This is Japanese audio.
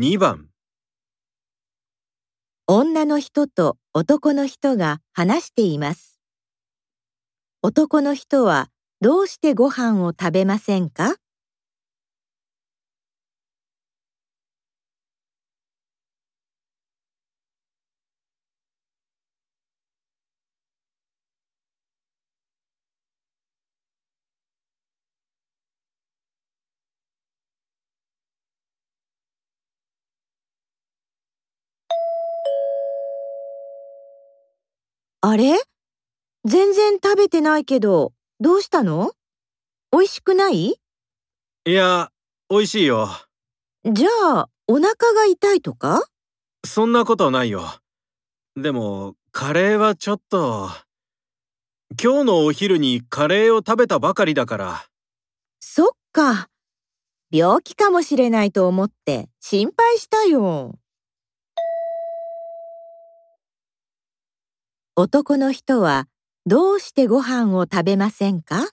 2番女の人と男の人が話しています。男の人はどうしてご飯を食べませんか？あれ？全然食べてないけど、どうしたの？美味しくない？いや、美味しいよ。じゃあ、お腹が痛いとか？そんなことないよ。でも、カレーはちょっと。今日のお昼にカレーを食べたばかりだから。そっか。病気かもしれないと思って心配したよ。男の人はどうしてご飯を食べませんか？